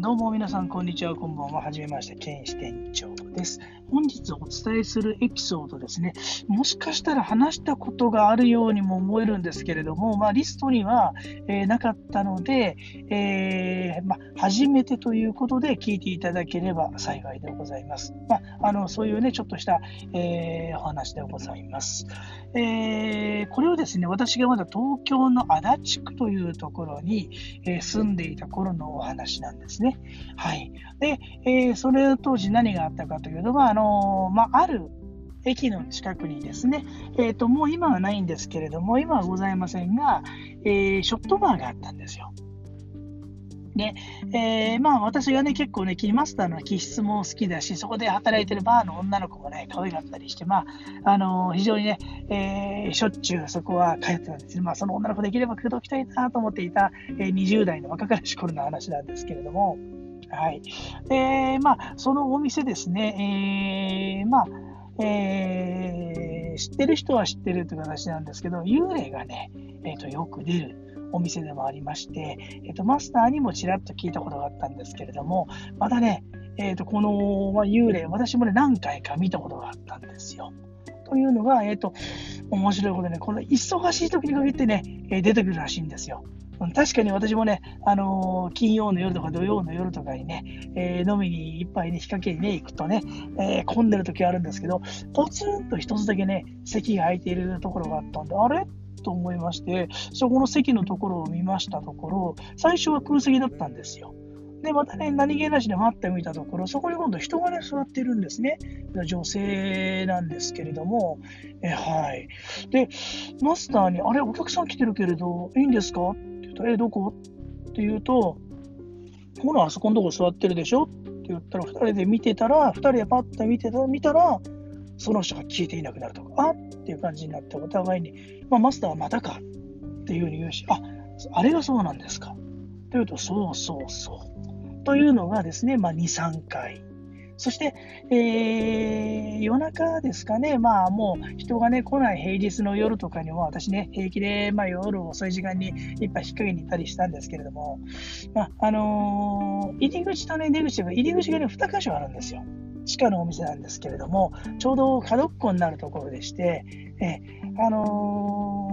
どうも皆さん、こんにちは、こんばんは。はじめまして、ケン支店長です。本日お伝えするエピソードですね、もしかしたら話したことがあるようにも思えるんですけれども、まあ、リストには、えー、なかったので、えー、まあ、初めてということで聞いていただければ幸いでございます。まあ、あのそういうね、ちょっとした、えー、お話でございます。えこれをですね、私がまだ東京の足立区というところに、え住んでいた頃のお話なんですね。はい。で、えそれ当時何があったかというと、まあのまあ、ある駅の近くにですね、えーと、もう今はないんですけれども、今はございませんが、えー、ショットバーがあったんですよ。で、えー、まあ私がね、結構ね、キーマスターの気質も好きだし、そこで働いてるバーの女の子もね、可愛かったりして、まあ、あのー、非常にね、えー、しょっちゅうそこは通ってたんですね。まあその女の子できれば口説きたいなと思っていた、えー、20代の若かりし頃の話なんですけれども、はい。で、まあ、そのお店ですね、えー、まあ、えー、知ってる人は知ってるという形なんですけど、幽霊がね、えーと、よく出るお店でもありまして、えーと、マスターにもちらっと聞いたことがあったんですけれども、またね、えーと、この、まあ、幽霊、私もね、何回か見たことがあったんですよ。というのが、えっ、ー、と、面白いことでね、この忙しい時に限ってね、え出てくるらしいんですよ。確かに私もね、あのー、金曜の夜とか土曜の夜とかにね、えー、飲みに一杯ね、日陰にね、行くとね、えー、混んでる時あるんですけど、ポツンと一つだけね、席が空いているところがあったんで、あれ？と思いまして、そこの席のところを見ましたところ、最初は空席だったんですよ。で、またね、何気なしで待ってみたところ、そこに今度人がね、座ってるんですね。女性なんですけれども、えはい。で、マスターに、あれ、お客さん来てるけれど、いいんですか、え、どこ？って言うと、ほら、あそこのとこ座ってるでしょ？って言ったら、2人で見てたら、2人でパッと見てた見たら、その人が消えていなくなるとか、あっ！ていう感じになって、お互いに、まあ、マスターはまたか！っていうふうに言うし、ああれがそうなんですか。というと、そうそうそう。というのがですね、まあ、2、3回。そして、えー、夜中ですかね、まあもう人がね、来ない平日の夜とかにも、私ね、平気で、まあ、夜遅い時間に一杯引っ掛けに行ったりしたんですけれども、まあ、あのー、入り口とね、出口が、入り口がね、2箇所あるんですよ。地下のお店なんですけれども、ちょうど角っこになるところでして、えあのー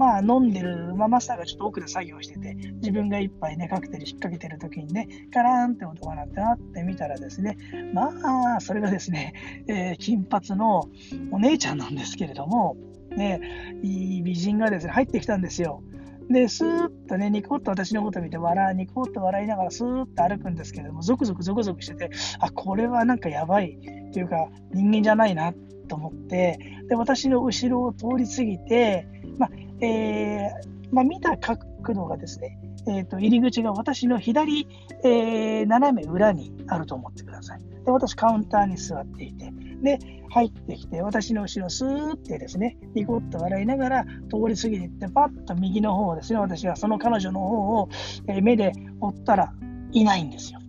まあ飲んでる、まあ、マスターがちょっと奥で作業してて、自分が一杯ね、カクテル引っ掛けてる時にね、カラーンって音が鳴ってなってみたらですね、まあ、それがですね、えー、金髪のお姉ちゃんなんですけれども、ね、いい美人がですね、入ってきたんですよ。で、スーッとね、ニコッと私のこと見て笑う、ニコッと笑いながらスーッと歩くんですけれども、ゾクゾクゾクゾクしてて、あ、これはなんかやばいっていうか、人間じゃないなと思って、で、私の後ろを通り過ぎて、まあ、えー、まあ、見た角度がですね、えーと、入り口が私の左、えー、斜め裏にあると思ってください。で私、カウンターに座っていて、で、入ってきて、私の後ろ、スーってですね、ニコッと笑いながら通り過ぎていって、パッと右の方をですね、私はその彼女の方を、え、目で追ったらいないんですよ。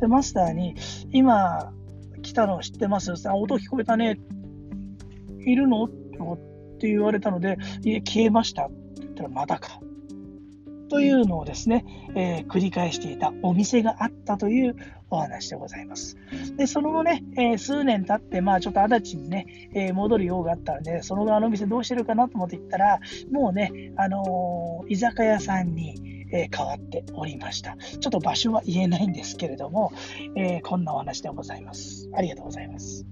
で、マスターに、今来たの知ってます？あ、音聞こえたね。いるの？ってって言われたので、いえ、消えましたって言ったら、まだか。というのをですね、えー、繰り返していたお店があったというお話でございます。で、その後ね、えー、数年経って、まあちょっと足立にね、えー、戻る用があったので、その側のお店どうしてるかなと思って行ったら、もうね、あの居酒屋さんに、え変わっておりました。ちょっと場所は言えないんですけれども、えこんなお話でございます。ありがとうございます。